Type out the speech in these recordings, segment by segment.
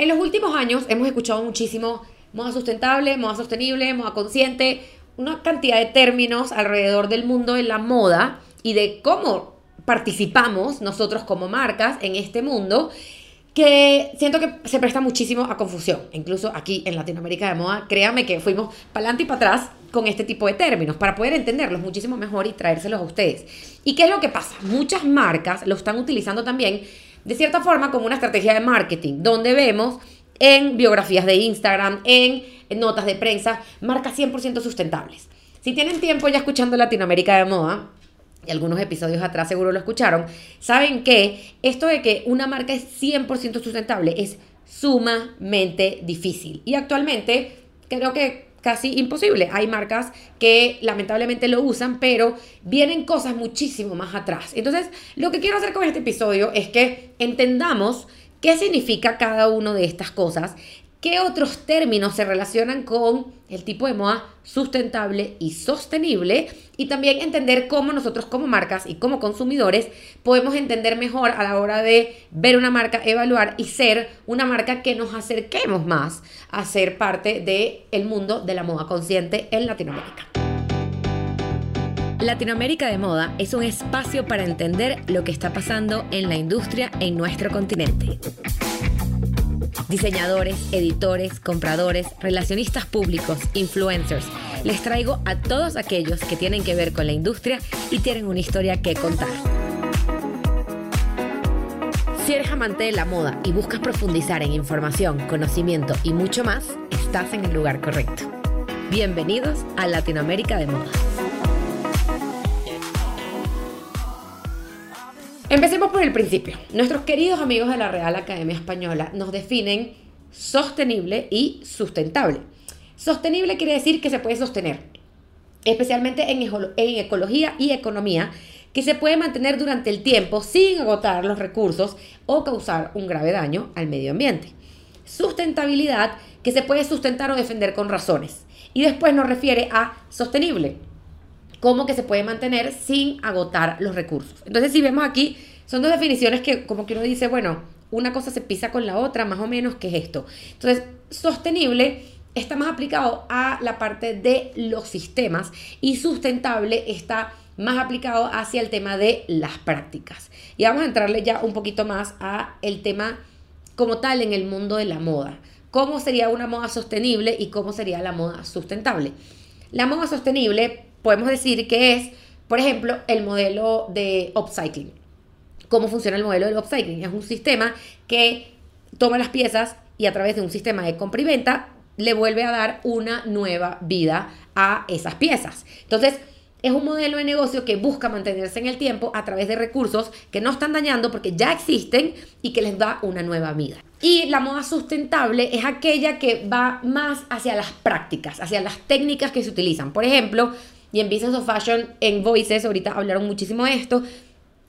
En los últimos años hemos escuchado muchísimo moda sustentable, moda sostenible, moda consciente, una cantidad de términos alrededor del mundo de la moda y de cómo participamos nosotros como marcas en este mundo que siento que se presta muchísimo a confusión. Incluso aquí en Latinoamérica de moda, créame que fuimos para adelante y para atrás con este tipo de términos para poder entenderlos muchísimo mejor y traérselos a ustedes. ¿Y qué es lo que pasa? Muchas marcas lo están utilizando también de cierta forma como una estrategia de marketing, donde vemos en biografías de Instagram, en, notas de prensa, marcas 100% sustentables. Si tienen tiempo ya escuchando Latinoamérica de moda, y algunos episodios atrás seguro lo escucharon, saben que esto de que una marca es 100% sustentable es sumamente difícil. Y actualmente creo que casi imposible. Hay marcas que lamentablemente lo usan, pero vienen cosas muchísimo más atrás. Entonces, lo que quiero hacer con este episodio es que entendamos qué significa cada una de estas cosas ¿Qué otros términos se relacionan con el tipo de moda sustentable y sostenible? Y también entender cómo nosotros como marcas y como consumidores podemos entender mejor a la hora de ver una marca, evaluar y ser una marca que nos acerquemos más a ser parte del mundo de la moda consciente en Latinoamérica. Latinoamérica de Moda es un espacio para entender lo que está pasando en la industria en nuestro continente diseñadores, editores, compradores, relacionistas públicos, influencers. Les traigo a todos aquellos que tienen que ver con la industria y tienen una historia que contar. Si eres amante de la moda y buscas profundizar en información, conocimiento y mucho más, estás en el lugar correcto. Bienvenidos a Latinoamérica de Moda. Empecemos por el principio. Nuestros queridos amigos de la Real Academia Española nos definen sostenible y sustentable. Sostenible quiere decir que se puede sostener, especialmente en, ecología y economía, que se puede mantener durante el tiempo sin agotar los recursos o causar un grave daño al medio ambiente. Sustentabilidad, que se puede sustentar o defender con razones. Y después nos refiere a sostenible, como que se puede mantener sin agotar los recursos. Entonces, si vemos aquí, son dos definiciones que como que uno dice, bueno, una cosa se pisa con la otra, más o menos, ¿qué es esto? Entonces, sostenible está más aplicado a la parte de los sistemas y sustentable está más aplicado hacia el tema de las prácticas. Y vamos a entrarle ya un poquito más a el tema como tal en el mundo de la moda. ¿Cómo sería una moda sostenible y cómo sería la moda sustentable? La moda sostenible podemos decir que es, por ejemplo, el modelo de upcycling. ¿Cómo funciona el modelo del upcycling? Es un sistema que toma las piezas y a través de un sistema de compra y venta le vuelve a dar una nueva vida a esas piezas. Entonces, es un modelo de negocio que busca mantenerse en el tiempo a través de recursos que no están dañando porque ya existen y que les da una nueva vida. Y la moda sustentable es aquella que va más hacia las prácticas, hacia las técnicas que se utilizan. Por ejemplo, y en Business of Fashion, en Voices, ahorita hablaron muchísimo de esto,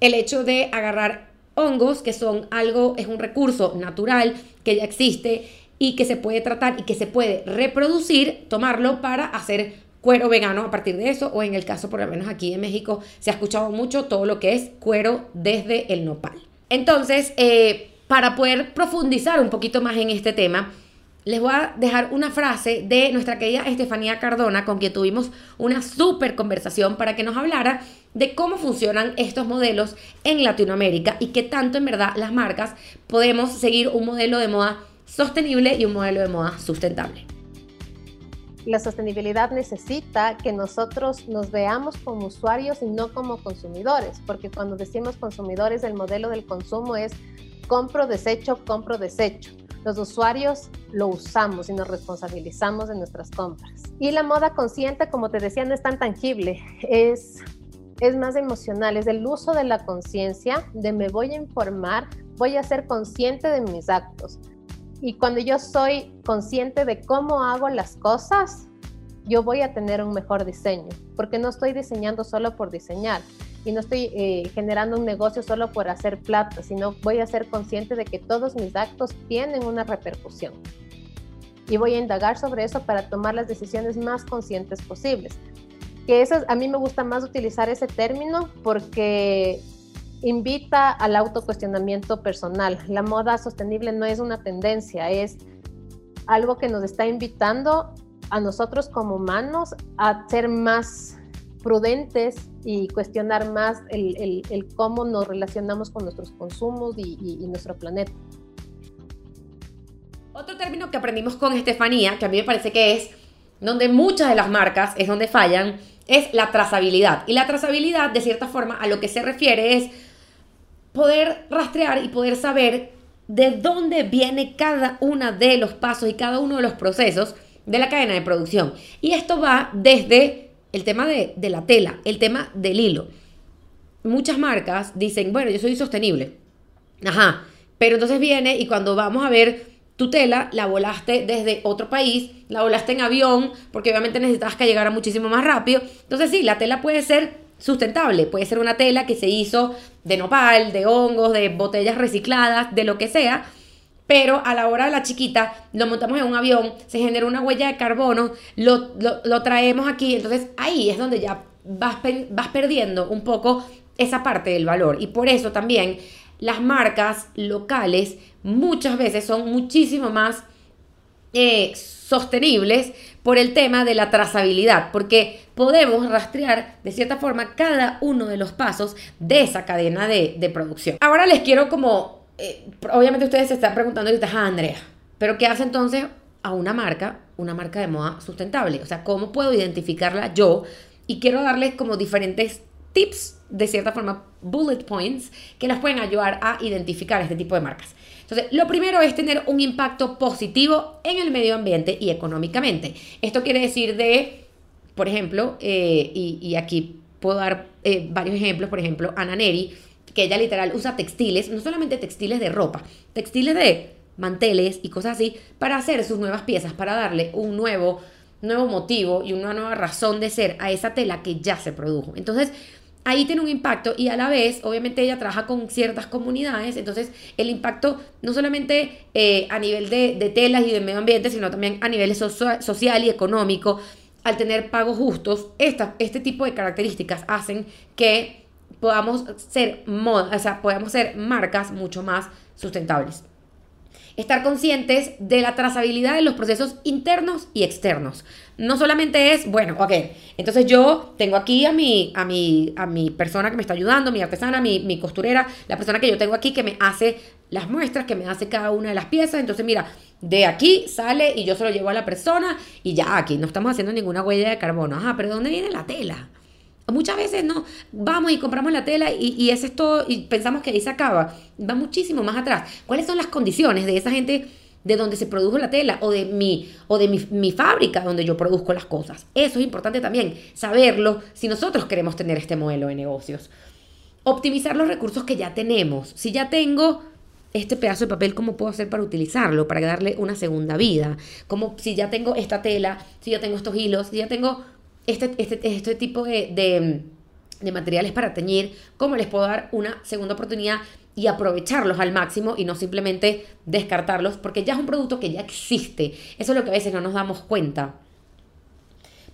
el hecho de agarrar hongos, que son algo, es un recurso natural que ya existe y que se puede tratar y que se puede reproducir, tomarlo para hacer cuero vegano a partir de eso, o en el caso por lo menos aquí en México se ha escuchado mucho todo lo que es cuero desde el nopal. Entonces, eh, para poder profundizar un poquito más en este tema, les voy a dejar una frase de nuestra querida Estefanía Cardona, con quien tuvimos una súper conversación para que nos hablara de cómo funcionan estos modelos en Latinoamérica y qué tanto en verdad las marcas podemos seguir un modelo de moda sostenible y un modelo de moda sustentable. La sostenibilidad necesita que nosotros nos veamos como usuarios y no como consumidores, porque cuando decimos consumidores, el modelo del consumo es compro, desecho, compro, desecho los usuarios lo usamos y nos responsabilizamos de nuestras compras. Y la moda consciente, como te decía, no es tan tangible, es, es más emocional, es el uso de la conciencia, de me voy a informar, voy a ser consciente de mis actos. Y cuando yo soy consciente de cómo hago las cosas, yo voy a tener un mejor diseño, porque no estoy diseñando solo por diseñar, y no estoy eh, generando un negocio solo por hacer plata, sino voy a ser consciente de que todos mis actos tienen una repercusión. Y voy a indagar sobre eso para tomar las decisiones más conscientes posibles. Que eso, a mí me gusta más utilizar ese término porque invita al autocuestionamiento personal. La moda sostenible no es una tendencia, es algo que nos está invitando a nosotros como humanos a ser más prudentes y cuestionar más el, cómo nos relacionamos con nuestros consumos y, nuestro planeta. Otro término que aprendimos con Estefanía, que a mí me parece que es donde muchas de las marcas es donde fallan, es la trazabilidad. Y la trazabilidad, de cierta forma, a lo que se refiere es poder rastrear y poder saber de dónde viene cada uno de los pasos y cada uno de los procesos de la cadena de producción. Y esto va desde el tema de, la tela, el tema del hilo. Muchas marcas dicen, bueno, yo soy sostenible. Ajá, pero entonces viene y cuando vamos a ver tu tela, la volaste desde otro país, la volaste en avión, porque obviamente necesitas que llegara muchísimo más rápido. Entonces sí, la tela puede ser sustentable, puede ser una tela que se hizo de nopal, de hongos, de botellas recicladas, de lo que sea, pero a la hora de la chiquita lo montamos en un avión, se genera una huella de carbono, lo, lo, traemos aquí, entonces ahí es donde ya vas, vas perdiendo un poco esa parte del valor. Y por eso también las marcas locales muchas veces son muchísimo más eh, sostenibles por el tema de la trazabilidad, porque podemos rastrear de cierta forma cada uno de los pasos de esa cadena de, de producción. Ahora les quiero como eh, obviamente ustedes se están preguntando ahorita, ah, Andrea, pero ¿qué hace entonces a una marca, una marca de moda sustentable? O sea, ¿cómo puedo identificarla yo? Y quiero darles como diferentes tips, de cierta forma, bullet points, que las pueden ayudar a identificar este tipo de marcas. Entonces, lo primero es tener un impacto positivo en el medio ambiente y económicamente. Esto quiere decir de, por ejemplo, eh, y, aquí puedo dar eh, varios ejemplos, por ejemplo, Ana Neri que ella literal usa textiles, no solamente textiles de ropa, textiles de manteles y cosas así, para hacer sus nuevas piezas, para darle un nuevo, nuevo motivo y una nueva razón de ser a esa tela que ya se produjo. Entonces, ahí tiene un impacto y a la vez, obviamente ella trabaja con ciertas comunidades, entonces el impacto no solamente eh, a nivel de, telas y de medio ambiente, sino también a nivel social y económico, al tener pagos justos, esta, este tipo de características hacen que podamos ser, o sea, podamos ser marcas mucho más sustentables. Estar conscientes de la trazabilidad de los procesos internos y externos. No solamente es, bueno, ok, entonces yo tengo aquí a mi, a mi, a mi persona que me está ayudando, mi artesana, mi, mi costurera, la persona que yo tengo aquí que me hace las muestras, que me hace cada una de las piezas. Entonces, mira, de aquí sale y yo se lo llevo a la persona y ya aquí no estamos haciendo ninguna huella de carbono. Ajá, pero ¿dónde viene la tela? Muchas veces no, vamos y compramos la tela y, y es esto y pensamos que ahí se acaba. Va muchísimo más atrás. ¿Cuáles son las condiciones de esa gente de donde se produjo la tela o de mi, o de mi, fábrica donde yo produzco las cosas? Eso es importante también, saberlo si nosotros queremos tener este modelo de negocios. Optimizar los recursos que ya tenemos. Si ya tengo este pedazo de papel, ¿cómo puedo hacer para utilizarlo? Para darle una segunda vida. Como si ya tengo esta tela, si ya tengo estos hilos, si ya tengo este, este, este tipo de, de, materiales para teñir, cómo les puedo dar una segunda oportunidad y aprovecharlos al máximo y no simplemente descartarlos, porque ya es un producto que ya existe. Eso es lo que a veces no nos damos cuenta.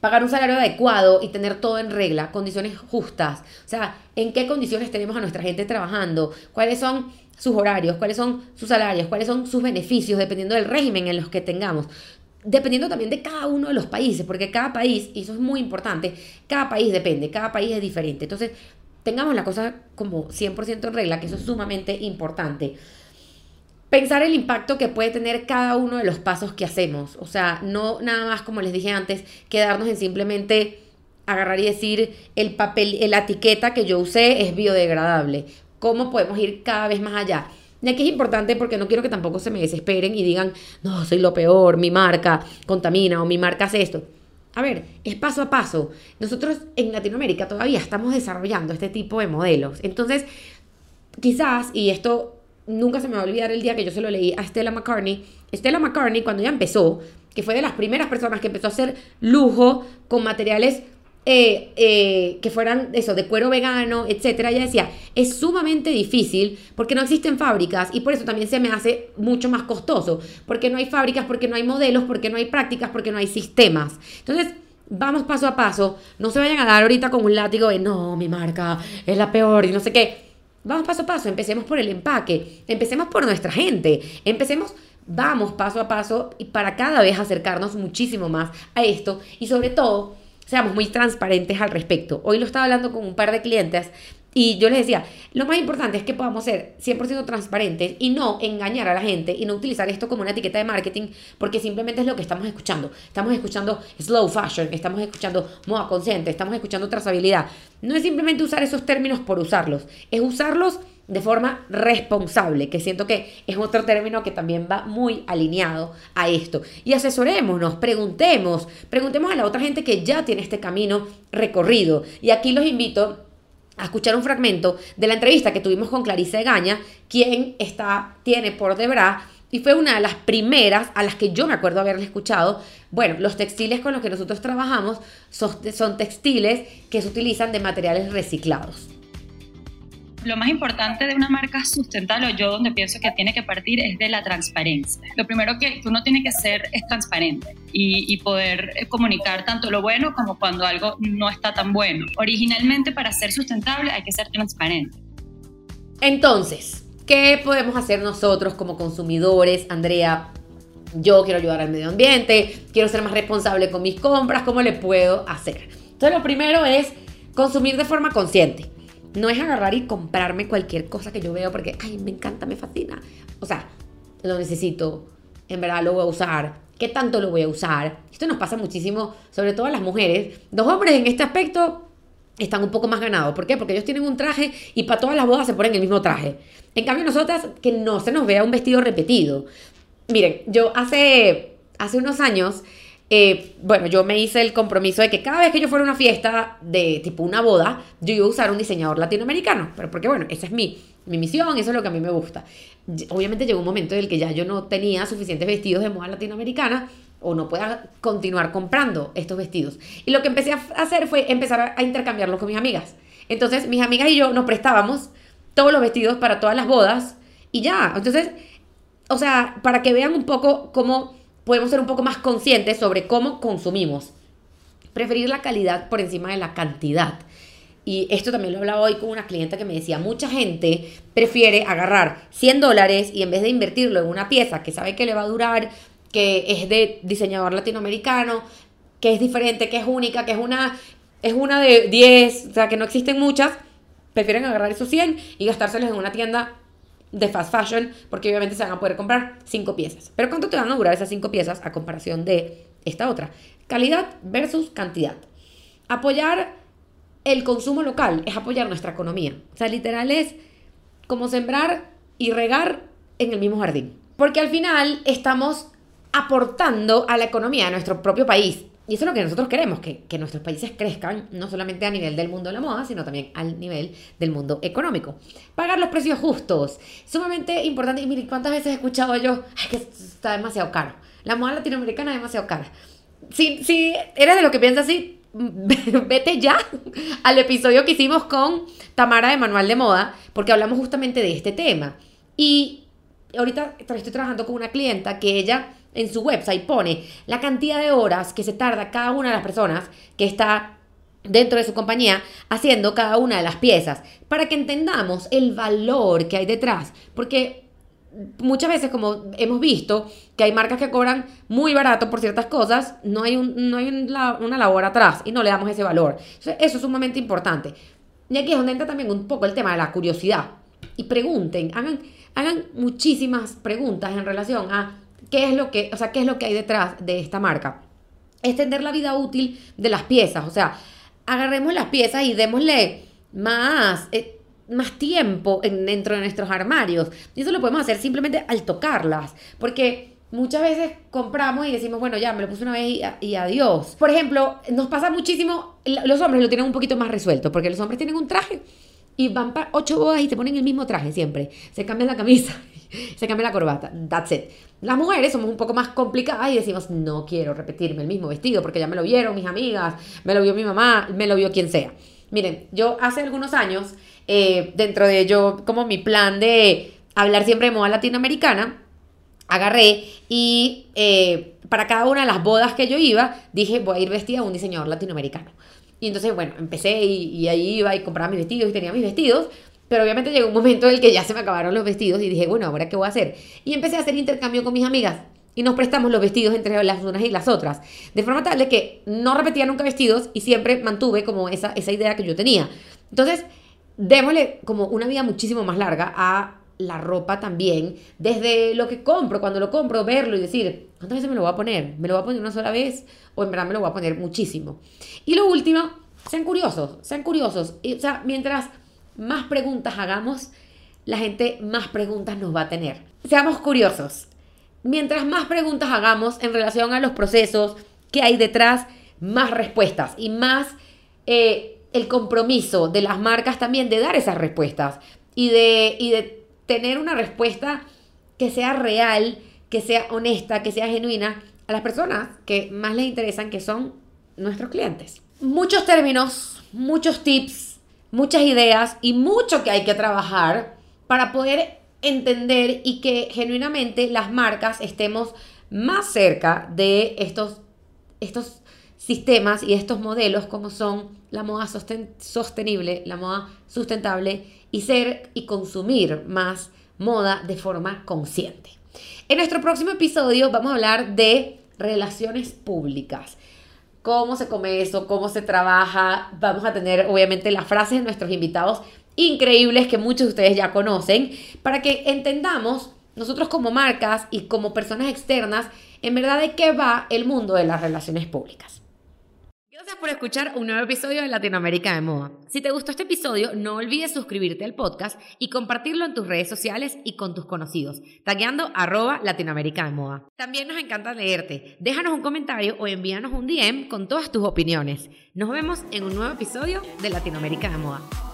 Pagar un salario adecuado y tener todo en regla, condiciones justas. O sea, en qué condiciones tenemos a nuestra gente trabajando, cuáles son sus horarios, cuáles son sus salarios, cuáles son sus beneficios, dependiendo del régimen en los que tengamos dependiendo también de cada uno de los países, porque cada país, y eso es muy importante, cada país depende, cada país es diferente. Entonces, tengamos la cosa como 100% en regla, que eso es sumamente importante. Pensar el impacto que puede tener cada uno de los pasos que hacemos. O sea, no nada más, como les dije antes, quedarnos en simplemente agarrar y decir el papel, la etiqueta que yo usé es biodegradable. ¿Cómo podemos ir cada vez más allá? Y aquí es importante porque no quiero que tampoco se me desesperen y digan, no, soy lo peor, mi marca contamina o mi marca hace esto. A ver, es paso a paso. Nosotros en Latinoamérica todavía estamos desarrollando este tipo de modelos. Entonces, quizás, y esto nunca se me va a olvidar el día que yo se lo leí a Stella McCartney, Stella McCartney cuando ella empezó, que fue de las primeras personas que empezó a hacer lujo con materiales eh, eh, que fueran eso, de cuero vegano, etcétera, ella decía, es sumamente difícil porque no existen fábricas y por eso también se me hace mucho más costoso, porque no hay fábricas, porque no hay modelos, porque no hay prácticas, porque no hay sistemas. Entonces, vamos paso a paso, no se vayan a dar ahorita con un látigo de, no, mi marca es la peor y no sé qué. vamos paso a paso, empecemos por el empaque, empecemos por nuestra gente, empecemos, vamos paso a paso y para cada vez acercarnos muchísimo más a esto y sobre todo seamos muy transparentes al respecto. Hoy lo estaba hablando con un par de clientes y yo les decía, lo más importante es que podamos ser 100% transparentes y no engañar a la gente y no utilizar esto como una etiqueta de marketing porque simplemente es lo que estamos escuchando. Estamos escuchando slow fashion, estamos escuchando moda consciente, estamos escuchando trazabilidad. No es simplemente usar esos términos por usarlos, es usarlos de forma responsable, que siento que es otro término que también va muy alineado a esto. Y asesorémonos, preguntemos, preguntemos a la otra gente que ya tiene este camino recorrido. Y aquí los invito a escuchar un fragmento de la entrevista que tuvimos con Clarice Gaña, quien está, tiene por debra y fue una de las primeras a las que yo me acuerdo haberle escuchado. Bueno, los textiles con los que nosotros trabajamos son textiles que se utilizan de materiales reciclados lo más importante de una marca sustentable, yo donde pienso que tiene que partir, es de la transparencia. Lo primero que, uno tiene que ser es transparente y, poder eh, comunicar tanto lo bueno como cuando algo no está tan bueno. Originalmente, para ser sustentable hay que ser transparente. Entonces, ¿qué podemos hacer nosotros como consumidores, Andrea? Yo quiero ayudar al medio ambiente, quiero ser más responsable con mis compras, ¿cómo le puedo hacer? Entonces, lo primero es consumir de forma consciente. No es agarrar y comprarme cualquier cosa que yo veo porque, ay, me encanta, me fascina. O sea, lo necesito, en verdad lo voy a usar. ¿Qué tanto lo voy a usar? Esto nos pasa muchísimo, sobre todo a las mujeres. Los hombres en este aspecto están un poco más ganados. ¿Por qué? Porque ellos tienen un traje y para todas las bodas se ponen el mismo traje. En cambio, nosotras, que no se nos vea un vestido repetido. Miren, yo hace, hace unos años eh, bueno, yo me hice el compromiso de que cada vez que yo fuera a una fiesta de tipo una boda, yo iba a usar un diseñador latinoamericano. Pero porque, bueno, esa es mi, mi misión, eso es lo que a mí me gusta. Obviamente llegó un momento en el que ya yo no tenía suficientes vestidos de moda latinoamericana o no pueda continuar comprando estos vestidos. Y lo que empecé a hacer fue empezar a intercambiarlos con mis amigas. Entonces, mis amigas y yo nos prestábamos todos los vestidos para todas las bodas y ya. Entonces, o sea, para que vean un poco cómo podemos ser un poco más conscientes sobre cómo consumimos. Preferir la calidad por encima de la cantidad. Y esto también lo he hablado hoy con una clienta que me decía, mucha gente prefiere agarrar 100 dólares y en vez de invertirlo en una pieza que sabe que le va a durar, que es de diseñador latinoamericano, que es diferente, que es única, que es una, es una de 10, o sea, que no existen muchas, prefieren agarrar esos 100 y gastárselos en una tienda de fast fashion, porque obviamente se van a poder comprar cinco piezas. Pero ¿cuánto te van a durar esas cinco piezas a comparación de esta otra? Calidad versus cantidad. Apoyar el consumo local es apoyar nuestra economía. O sea, literal es como sembrar y regar en el mismo jardín. Porque al final estamos aportando a la economía de nuestro propio país. Y eso es lo que nosotros queremos, que, nuestros países crezcan, no solamente a nivel del mundo de la moda, sino también al nivel del mundo económico. Pagar los precios justos, sumamente importante. Y miren, ¿cuántas veces he escuchado yo? Ay, que está demasiado caro. La moda latinoamericana es demasiado cara. Si, si eres de lo que piensas así, vete ya al episodio que hicimos con Tamara de Manual de Moda, porque hablamos justamente de este tema. Y ahorita estoy trabajando con una clienta que ella en su website pone la cantidad de horas que se tarda cada una de las personas que está dentro de su compañía haciendo cada una de las piezas para que entendamos el valor que hay detrás. Porque muchas veces como hemos visto que hay marcas que cobran muy barato por ciertas cosas no hay, un, no hay una labor atrás y no le damos ese valor. Eso es sumamente importante. Y aquí es donde entra también un poco el tema de la curiosidad. Y pregunten hagan, hagan muchísimas preguntas en relación a ¿Qué es lo que, o sea, qué es lo que hay detrás de esta marca? Extender la vida útil de las piezas, o sea, agarremos las piezas y démosle más, eh, más tiempo dentro de nuestros armarios. Y eso lo podemos hacer simplemente al tocarlas, porque muchas veces compramos y decimos, bueno, ya me lo puse una vez y, adiós. Por ejemplo, nos pasa muchísimo, los hombres lo tienen un poquito más resuelto, porque los hombres tienen un traje y van para ocho bodas y te ponen el mismo traje siempre. Se cambian la camisa, se cambia la corbata. That's it. Las mujeres somos un poco más complicadas y decimos, no quiero repetirme el mismo vestido porque ya me lo vieron mis amigas, me lo vio mi mamá, me lo vio quien sea. Miren, yo hace algunos años, eh, dentro de yo, como mi plan de hablar siempre de moda latinoamericana, agarré y eh, para cada una de las bodas que yo iba, dije, voy a ir vestida a un diseñador latinoamericano. Y entonces, bueno, empecé y, ahí iba y compraba mis vestidos y tenía mis vestidos. Pero obviamente llegó un momento en el que ya se me acabaron los vestidos y dije, bueno, ¿ahora qué voy a hacer? Y empecé a hacer intercambio con mis amigas y nos prestamos los vestidos entre las unas y las otras. De forma tal de que no repetía nunca vestidos y siempre mantuve como esa, esa idea que yo tenía. Entonces, démosle como una vida muchísimo más larga a la ropa también, desde lo que compro, cuando lo compro, verlo y decir, ¿cuántas veces me lo voy a poner? ¿Me lo voy a poner una sola vez? ¿O en verdad me lo voy a poner muchísimo? Y lo último, sean curiosos, sean curiosos. Y, o sea, mientras más preguntas hagamos, la gente más preguntas nos va a tener. Seamos curiosos. Mientras más preguntas hagamos en relación a los procesos que hay detrás, más respuestas y más eh, el compromiso de las marcas también de dar esas respuestas y de, y de tener una respuesta que sea real, que sea honesta, que sea genuina a las personas que más les interesan, que son nuestros clientes. Muchos términos, muchos tips, muchas ideas y mucho que hay que trabajar para poder entender y que genuinamente las marcas estemos más cerca de estos, estos sistemas y estos modelos como son la moda sostenible, la moda sustentable y ser y consumir más moda de forma consciente. En nuestro próximo episodio vamos a hablar de relaciones públicas. Cómo se come eso, cómo se trabaja. Vamos a tener obviamente las frases de nuestros invitados increíbles que muchos de ustedes ya conocen, para que entendamos nosotros como marcas y como personas externas, en verdad de qué va el mundo de las relaciones públicas. Gracias por escuchar un nuevo episodio de Latinoamérica de Moda. Si te gustó este episodio, no olvides suscribirte al podcast y compartirlo en tus redes sociales y con tus conocidos, tagueando arroba Latinoamérica de Moda. También nos encanta leerte. Déjanos un comentario o envíanos un DM con todas tus opiniones. Nos vemos en un nuevo episodio de Latinoamérica de Moda.